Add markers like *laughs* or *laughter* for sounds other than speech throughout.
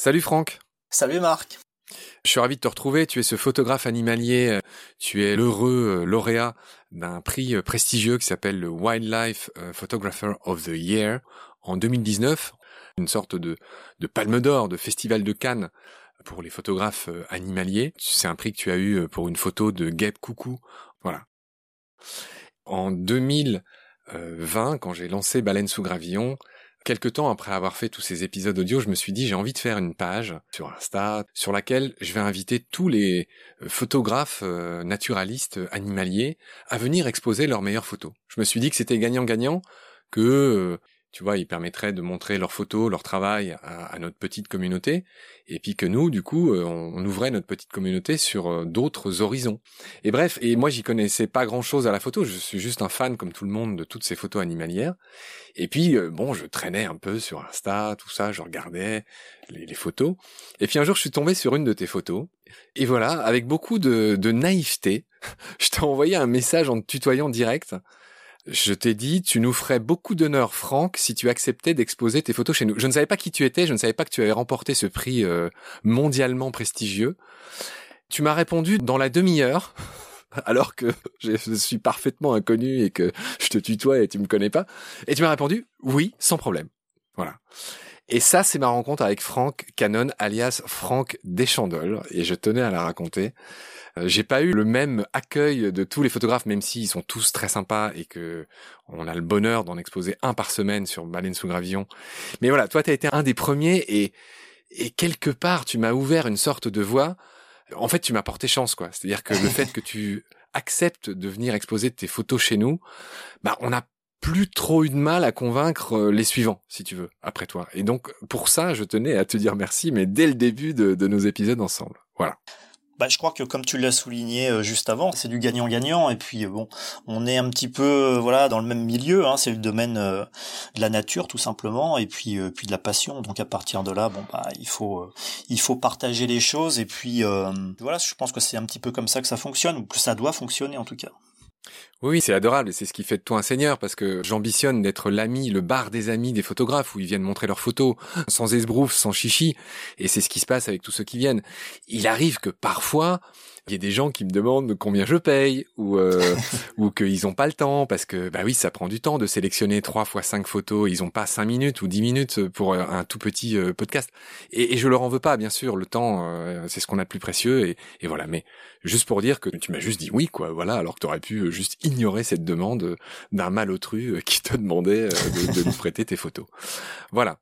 Salut Franck. Salut Marc. Je suis ravi de te retrouver. Tu es ce photographe animalier. Tu es l'heureux euh, lauréat d'un prix euh, prestigieux qui s'appelle le Wildlife euh, Photographer of the Year en 2019. Une sorte de, de palme d'or, de festival de Cannes pour les photographes animaliers. C'est un prix que tu as eu pour une photo de guêpe coucou. Voilà. En 2020, quand j'ai lancé Baleine sous gravillon, Quelque temps après avoir fait tous ces épisodes audio, je me suis dit j'ai envie de faire une page sur Insta sur laquelle je vais inviter tous les euh, photographes euh, naturalistes euh, animaliers à venir exposer leurs meilleures photos. Je me suis dit que c'était gagnant-gagnant, que tu vois, ils permettraient de montrer leurs photos, leur travail à, notre petite communauté, et puis que nous, du coup, euh, on, ouvrait notre petite communauté sur euh, d'autres horizons. Et bref, et moi, j'y connaissais pas grand-chose à la photo. Je suis juste un fan, comme tout le monde, de toutes ces photos animalières. Et puis, euh, bon, je traînais un peu sur Insta, tout ça, je regardais les, photos. Et puis un jour, je suis tombé sur une de tes photos. Et voilà, avec beaucoup de, de naïveté, *laughs* je t'ai envoyé un message en te tutoyant direct je t'ai dit, tu nous ferais beaucoup d'honneur, Franck, si tu acceptais d'exposer tes photos chez nous. Je ne savais pas qui tu étais, je ne savais pas que tu avais remporté ce prix euh, mondialement prestigieux. Tu m'as répondu dans la demi-heure, *laughs* alors que *laughs* je suis parfaitement inconnu et que je te tutoie et tu me connais pas. Et tu m'as répondu, oui, sans problème. Voilà. Et ça, c'est ma rencontre avec Franck Cannon, alias Franck Deschandoles, et je tenais à la raconter. Euh, j'ai pas eu le même accueil de tous les photographes, même s'ils sont tous très sympas et que on a le bonheur d'en exposer un par semaine sur Baleine sous gravillon. Mais voilà, toi, tu as été un des premiers et, et quelque part, tu m'as ouvert une sorte de voie. En fait, tu m'as porté chance, quoi. C'est-à-dire que le *laughs* fait que tu acceptes de venir exposer tes photos chez nous, bah, on a plus trop eu de mal à convaincre euh, les suivants, si tu veux, après toi. Et donc, pour ça, je tenais à te dire merci, mais dès le début de, nos épisodes ensemble. Voilà. Bah, je crois que comme tu l'as souligné euh, juste avant, c'est du gagnant-gagnant. Et puis euh, bon, on est un petit peu voilà dans le même milieu. Hein, c'est le domaine de la nature tout simplement, et puis puis de la passion. Donc à partir de là, bon bah il faut il faut partager les choses. Et puis voilà, je pense que c'est un petit peu comme ça que ça fonctionne ou que ça doit fonctionner en tout cas. Oui, c'est adorable et c'est ce qui fait de toi un seigneur parce que j'ambitionne d'être l'ami, le bar des amis des photographes où ils viennent montrer leurs photos sans esbrouf, sans chichi et c'est ce qui se passe avec tous ceux qui viennent. Il arrive que parfois il y a des gens qui me demandent combien je paye ou euh, *laughs* ou qu'ils ont pas le temps parce que bah oui ça prend du temps de sélectionner trois fois cinq photos ils ont pas cinq minutes ou dix minutes pour euh, un tout petit euh, podcast et, et, je leur en veux pas bien sûr le temps euh, c'est ce qu'on a de plus précieux et, et, voilà mais juste pour dire que tu m'as juste dit oui quoi voilà alors que tu aurais pu juste ignorer cette demande d'un malotru *laughs* qui te demandait de, de nous prêter tes photos. Voilà.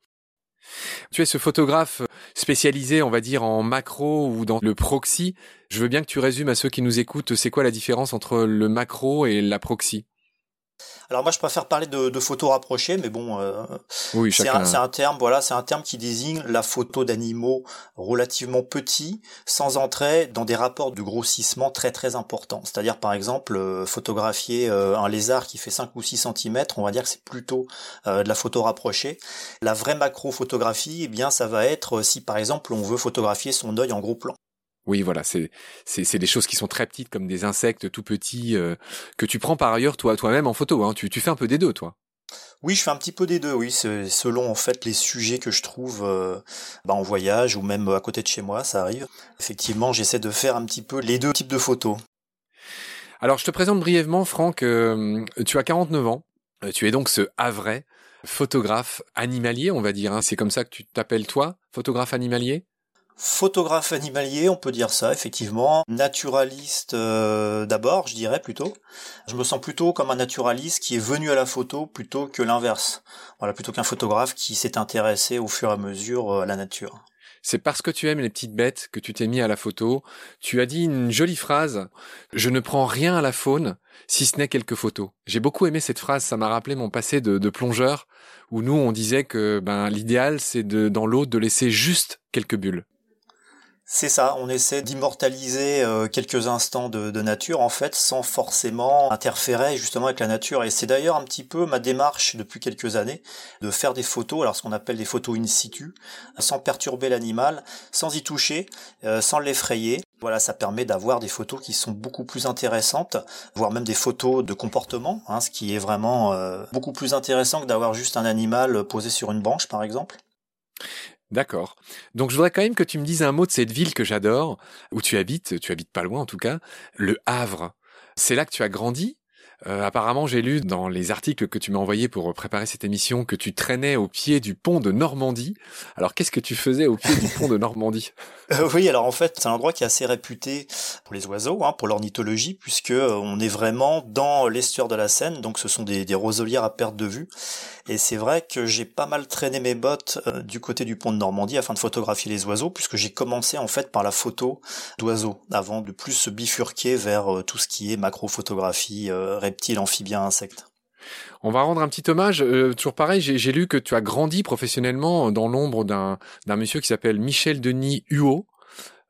Tu es ce photographe spécialisé, on va dire, en macro ou dans le proxy. Je veux bien que tu résumes à ceux qui nous écoutent, c'est quoi la différence entre le macro et la proxy? Alors moi je préfère parler de, de photos rapprochées, mais bon, euh, oui, c'est un, un, terme, voilà, c'est un terme qui désigne la photo d'animaux relativement petits, sans entrer dans des rapports de grossissement très très importants. C'est-à-dire par exemple euh, photographier euh, un lézard qui fait 5 ou 6 cm, on va dire que c'est plutôt de la photo rapprochée. La vraie macro photographie, eh bien ça va être si par exemple on veut photographier son œil en gros plan. Oui, voilà, c'est c'est des choses qui sont très petites comme des insectes tout petits euh, que tu prends par ailleurs toi toi-même en photo. Hein. Tu tu fais un peu des deux, toi. Oui, je fais un petit peu des deux. Oui, selon en fait les sujets que je trouve euh, bah, en voyage ou même à côté de chez moi, ça arrive. Effectivement, j'essaie de faire un petit peu les deux types de photos. Alors, je te présente brièvement, Franck. Euh, tu as 49 ans. Tu es donc ce Havrais, photographe animalier, on va dire. Hein. C'est comme ça que tu t'appelles toi, photographe animalier? Photographe animalier, on peut dire ça, effectivement. Naturaliste euh, d'abord, je dirais plutôt. Je me sens plutôt comme un naturaliste qui est venu à la photo plutôt que l'inverse. Voilà, plutôt qu'un photographe qui s'est intéressé au fur et à mesure euh, à la nature. C'est parce que tu aimes les petites bêtes que tu t'es mis à la photo. Tu as dit une jolie phrase. Je ne prends rien à la faune, si ce n'est quelques photos. J'ai beaucoup aimé cette phrase. Ça m'a rappelé mon passé de, plongeur, où nous on disait que ben l'idéal c'est de dans l'eau de laisser juste quelques bulles. C'est ça, on essaie d'immortaliser euh, quelques instants de, nature en fait sans forcément interférer justement avec la nature et c'est d'ailleurs un petit peu ma démarche depuis quelques années de faire des photos, alors ce qu'on appelle des photos in situ, sans perturber l'animal, sans y toucher, euh, sans l'effrayer. Voilà, ça permet d'avoir des photos qui sont beaucoup plus intéressantes, voire même des photos de comportement, hein, ce qui est vraiment euh, beaucoup plus intéressant que d'avoir juste un animal posé sur une branche par exemple. D'accord. Donc je voudrais quand même que tu me dises un mot de cette ville que j'adore, où tu habites, tu habites pas loin en tout cas, le Havre. C'est là que tu as grandi? Euh, apparemment, j'ai lu dans les articles que tu m'as envoyés pour préparer cette émission que tu traînais au pied du pont de Normandie. Alors, qu'est-ce que tu faisais au pied du pont de Normandie? *laughs* Euh, Oui, alors en fait, c'est un endroit qui est assez réputé pour les oiseaux, hein, pour l'ornithologie, puisque euh, on est vraiment dans l'estuaire de la Seine, donc ce sont des, roselières à perte de vue. Et c'est vrai que j'ai pas mal traîné mes bottes du côté du pont de Normandie afin de photographier les oiseaux, puisque j'ai commencé en fait par la photo d'oiseaux, avant de plus se bifurquer vers tout ce qui est macrophotographie, reptiles, amphibiens, insectes. On va rendre un petit hommage. Euh, toujours pareil, j'ai lu que tu as grandi professionnellement dans l'ombre d'un monsieur qui s'appelle Michel Denis Huot.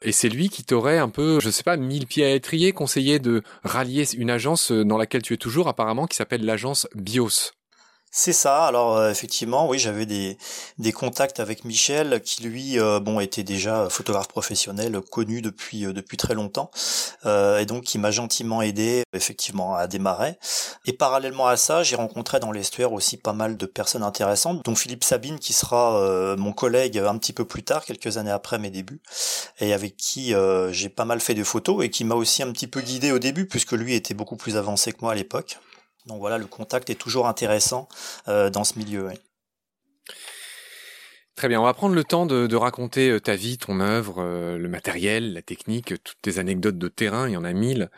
Et c'est lui qui t'aurait un peu, je sais pas, mille pieds à étrier, conseillé de rallier une agence dans laquelle tu es toujours apparemment, qui s'appelle l'agence BIOS. C'est ça. Alors euh, effectivement, oui, j'avais des, contacts avec Michel, qui lui, euh, bon, était déjà photographe professionnel, connu depuis euh, depuis très longtemps, et donc qui m'a gentiment aidé, effectivement, à démarrer. Et parallèlement à ça, j'ai rencontré dans l'estuaire aussi pas mal de personnes intéressantes, dont Philippe Sabine, qui sera mon collègue un petit peu plus tard, quelques années après mes débuts, et avec qui j'ai pas mal fait de photos et qui m'a aussi un petit peu guidé au début, puisque lui était beaucoup plus avancé que moi à l'époque. Donc voilà, le contact est toujours intéressant euh, dans ce milieu. Très bien, on va prendre le temps de, raconter euh, ta vie, ton œuvre, euh, le matériel, la technique, toutes tes anecdotes de terrain, il y en a mille.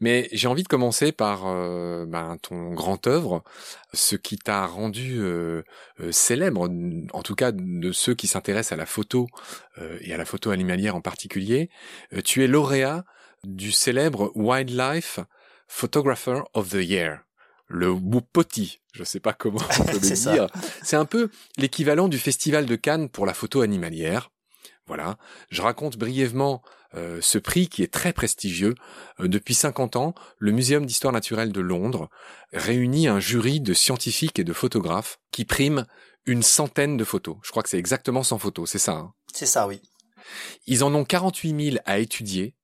Mais j'ai envie de commencer par ben, ton grand œuvre, ce qui t'a rendu célèbre, en tout cas de ceux qui s'intéressent à la photo et à la photo animalière en particulier. tu es lauréat du célèbre Wildlife Photographer of the Year le Wupoti, je sais pas comment *laughs* on peut le dire. C'est un peu l'équivalent du festival de Cannes pour la photo animalière. Voilà, je raconte brièvement euh, ce prix qui est très prestigieux. Euh, depuis 50 ans, le Muséum d'histoire naturelle de Londres réunit un jury de scientifiques et de photographes qui priment une centaine de photos. Je crois que c'est exactement 100 photos, c'est ça hein? C'est ça, oui. Ils en ont 48 000 à étudier,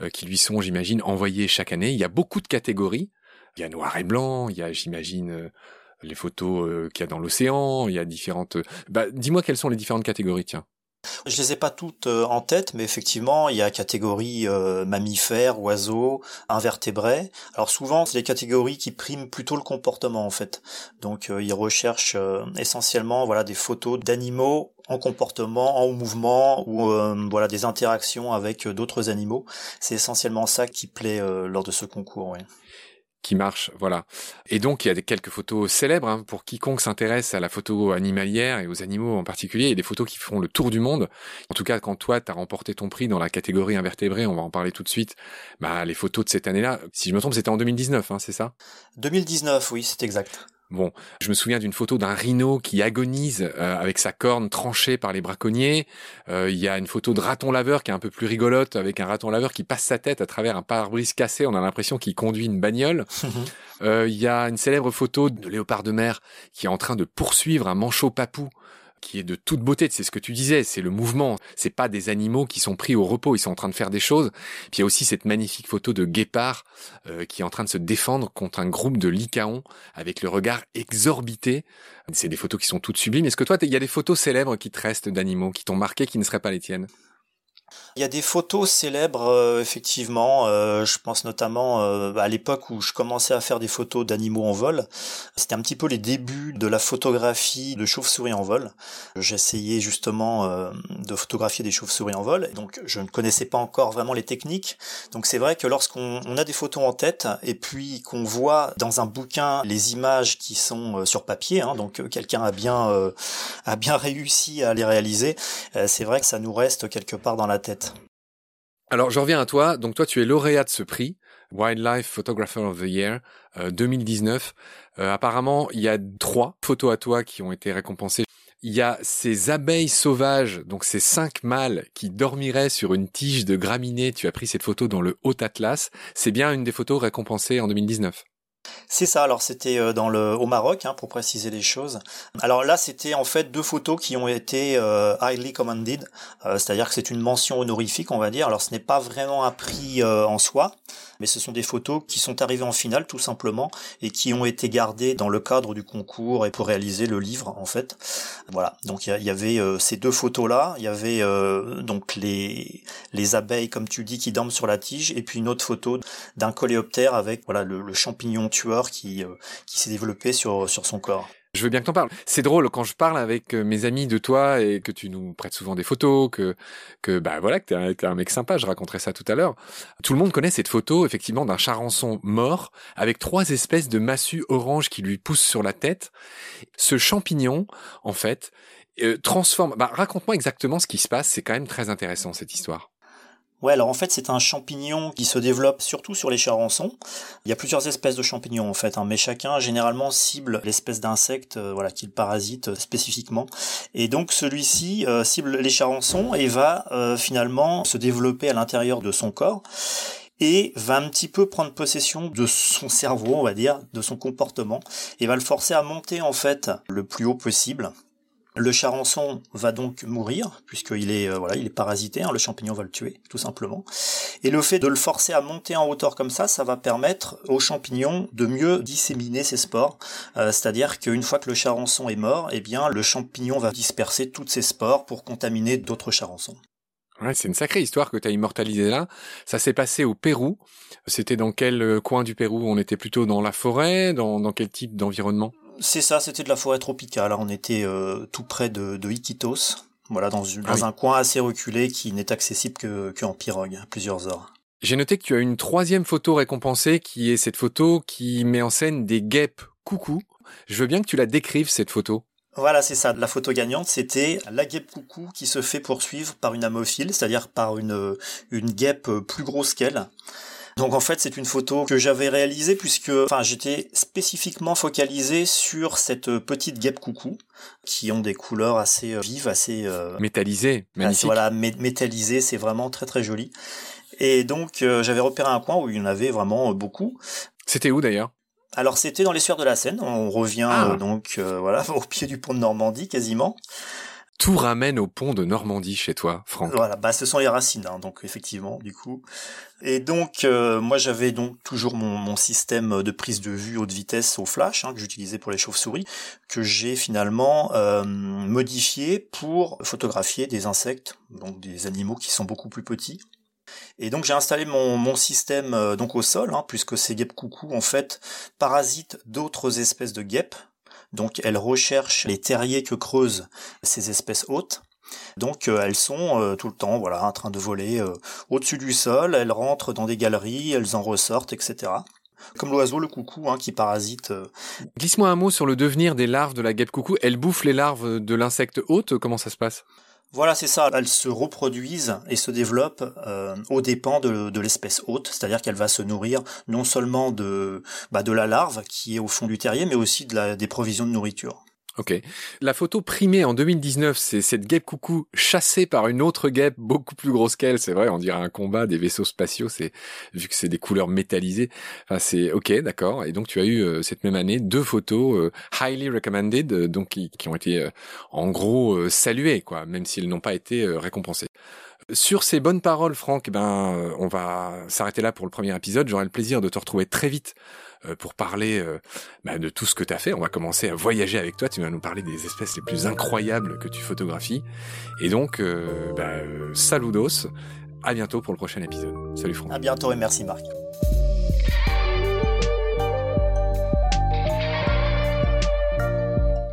euh, qui lui sont, j'imagine, envoyés chaque année. Il y a beaucoup de catégories. Il y a noir et blanc, il y a, j'imagine, euh, les photos euh, qu'il y a dans l'océan, il y a différentes... Euh, bah, dis-moi quelles sont les différentes catégories, tiens. Je les ai pas toutes en tête, mais effectivement, il y a catégorie mammifères, oiseaux, invertébrés. Alors souvent, c'est des catégories qui priment plutôt le comportement en fait. Donc ils recherchent essentiellement voilà des photos d'animaux en comportement, en mouvement ou voilà des interactions avec d'autres animaux. C'est essentiellement ça qui plaît lors de ce concours. Oui qui marche, voilà. Et donc il y a quelques photos célèbres hein, pour quiconque s'intéresse à la photo animalière et aux animaux en particulier. A des photos qui font le tour du monde. En tout cas, quand toi tu as remporté ton prix dans la catégorie invertébrés, on va en parler tout de suite. Bah les photos de cette année-là, si je me trompe, c'était en 2019, hein, c'est ça? 2019, oui, c'est exact. Bon, je me souviens d'une photo d'un rhino qui agonise euh, avec sa corne tranchée par les braconniers. Euh, il y a une photo de raton laveur qui est un peu plus rigolote avec un raton laveur qui passe sa tête à travers un pare-brise cassé. On a l'impression qu'il conduit une bagnole. *laughs* Euh, il y a une célèbre photo de léopard de mer qui est en train de poursuivre un manchot papou qui est de toute beauté. C'est ce que tu disais, c'est le mouvement. C'est pas des animaux qui sont pris au repos, ils sont en train de faire des choses. Puis il y a aussi cette magnifique photo de guépard euh, qui est en train de se défendre contre un groupe de lycaons avec le regard exorbité. C'est des photos qui sont toutes sublimes. Est-ce que toi, il y a des photos célèbres qui te restent d'animaux, qui t'ont marqué, qui ne seraient pas les tiennes? Il y a des photos célèbres, euh, effectivement. Euh, je pense notamment euh, à l'époque où je commençais à faire des photos d'animaux en vol. C'était un petit peu les débuts de la photographie de chauves-souris en vol. J'essayais justement de photographier des chauves-souris en vol. Donc je ne connaissais pas encore vraiment les techniques. Donc c'est vrai que lorsqu'on a des photos en tête et puis qu'on voit dans un bouquin les images qui sont sur papier, hein, donc quelqu'un a bien a bien réussi à les réaliser, c'est vrai que ça nous reste quelque part dans la tête. Alors, je reviens à toi. Donc, toi, tu es lauréat de ce prix, Wildlife Photographer of the Year 2019. Euh, euh, apparemment, il y a trois photos à toi qui ont été récompensées. Il y a ces abeilles sauvages, donc ces cinq mâles qui dormiraient sur une tige de graminées. Tu as pris cette photo dans le Haut Atlas. C'est bien une des photos récompensées en 2019. C'est ça, alors c'était euh, dans le au Maroc, hein, pour préciser les choses. Alors là, c'était en fait deux photos qui ont été euh, highly commended, euh, c'est-à-dire que c'est une mention honorifique, on va dire. Alors ce n'est pas vraiment un prix en soi, mais ce sont des photos qui sont arrivées en finale tout simplement et qui ont été gardées dans le cadre du concours et pour réaliser le livre en fait. Voilà, donc il y, avait ces deux photos là, il y avait donc les les abeilles comme tu dis qui dorment sur la tige et puis une autre photo d'un coléoptère avec voilà le, le champignon euh, qui s'est développé sur, sur son corps. Je veux bien que t'en parles. C'est drôle quand je parle avec euh, mes amis de toi et que tu nous prêtes souvent des photos, que que bah voilà t'es un, mec sympa. Je raconterai ça tout à l'heure. Tout le monde connaît cette photo effectivement d'un charançon mort avec trois espèces de massues oranges qui lui poussent sur la tête. Ce champignon, en fait, euh, transforme. Bah raconte-moi exactement ce qui se passe. C'est quand même très intéressant cette histoire. Ouais, alors en fait c'est un champignon qui se développe surtout sur les charançons. Il y a plusieurs espèces de champignons en fait, hein, mais chacun généralement cible l'espèce d'insecte euh, voilà qu'il parasite euh, spécifiquement. Et donc celui-ci euh, cible les charançons et va finalement se développer à l'intérieur de son corps et va un petit peu prendre possession de son cerveau, on va dire, de son comportement, et va le forcer à monter en fait le plus haut possible le charançon va donc mourir puisqu'il est euh, voilà, il est parasité, hein, le champignon va le tuer tout simplement. Et le fait de le forcer à monter en hauteur comme ça, ça va permettre au champignon de mieux disséminer ses spores. Euh, c'est-à-dire qu'une fois que le charançon est mort, eh bien le champignon va disperser toutes ses spores pour contaminer d'autres charançons. Ouais, c'est une sacrée histoire que tu as immortalisée là. Ça s'est passé au Pérou. C'était dans quel euh, coin du Pérou On était plutôt dans la forêt, dans quel type d'environnement? C'est ça, c'était de la forêt tropicale. On était euh, tout près de, de Iquitos, voilà, dans, ah un coin assez reculé qui n'est accessible que, que en pirogue, plusieurs heures. J'ai noté que tu as une troisième photo récompensée, qui est cette photo qui met en scène des guêpes coucou. Je veux bien que tu la décrives cette photo. Voilà, c'est ça. La photo gagnante, c'était la guêpe coucou qui se fait poursuivre par une amophile, c'est-à-dire par une, une guêpe plus grosse qu'elle. Donc en fait, c'est une photo que j'avais réalisée puisque enfin, j'étais spécifiquement focalisé sur cette petite guêpe coucou qui ont des couleurs assez euh, vives, assez euh, métallisées, magnifique. Voilà, métallisées, c'est vraiment très très joli. Et donc euh, j'avais repéré un coin où il y en avait vraiment beaucoup. C'était où d'ailleurs? Alors c'était dans les sueurs de la Seine, on revient ah. donc voilà *laughs* au pied du pont de Normandie quasiment. Tout ramène au pont de Normandie chez toi, Franck. Voilà, bah ce sont les racines, hein, donc effectivement, du coup. Et donc euh, moi j'avais donc toujours mon, système de prise de vue haute vitesse au flash hein, que j'utilisais pour les chauves-souris, que j'ai finalement euh, modifié pour photographier des insectes, donc des animaux qui sont beaucoup plus petits. Et donc j'ai installé mon, système euh, donc au sol, hein, puisque ces guêpes coucou en fait parasitent d'autres espèces de guêpes donc elles recherchent les terriers que creusent ces espèces hautes. Donc euh, elles sont euh, tout le temps voilà en train de voler euh, au-dessus du sol, elles rentrent dans des galeries, elles en ressortent, etc. Comme l'oiseau, le coucou, hein, qui parasite. Glisse-moi un mot sur le devenir des larves de la guêpe coucou. Elles bouffent les larves de l'insecte hôte. Comment ça se passe? Voilà, c'est ça. Elles se reproduisent et se développent euh, aux dépens de, l'espèce hôte, c'est-à-dire qu'elle va se nourrir non seulement de, bah, de la larve qui est au fond du terrier, mais aussi de des provisions de nourriture. Ok. La photo primée en 2019, c'est cette guêpe coucou chassée par une autre guêpe beaucoup plus grosse qu'elle. C'est vrai, on dirait un combat des vaisseaux spatiaux. C'est vu que c'est des couleurs métallisées. Enfin, c'est ok, d'accord. Et donc tu as eu euh, cette même année deux photos euh, highly recommended, euh, donc qui, ont été en gros saluées, quoi, même s'ils n'ont pas été récompensées. Sur ces bonnes paroles, Franck, ben, on va s'arrêter là pour le premier épisode. J'aurai le plaisir de te retrouver très vite euh, pour parler euh, bah, de tout ce que tu as fait. On va commencer à voyager avec toi. Tu vas nous parler des espèces les plus incroyables que tu photographies. Et donc, euh, bah, saludos. À bientôt pour le prochain épisode. Salut Franck. À bientôt et merci Marc.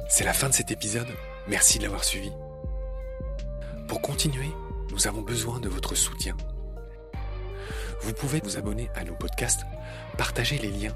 C'est la fin de cet épisode. Merci de l'avoir suivi. Pour continuer, nous avons besoin de votre soutien. Vous pouvez vous abonner à nos podcasts, partager les liens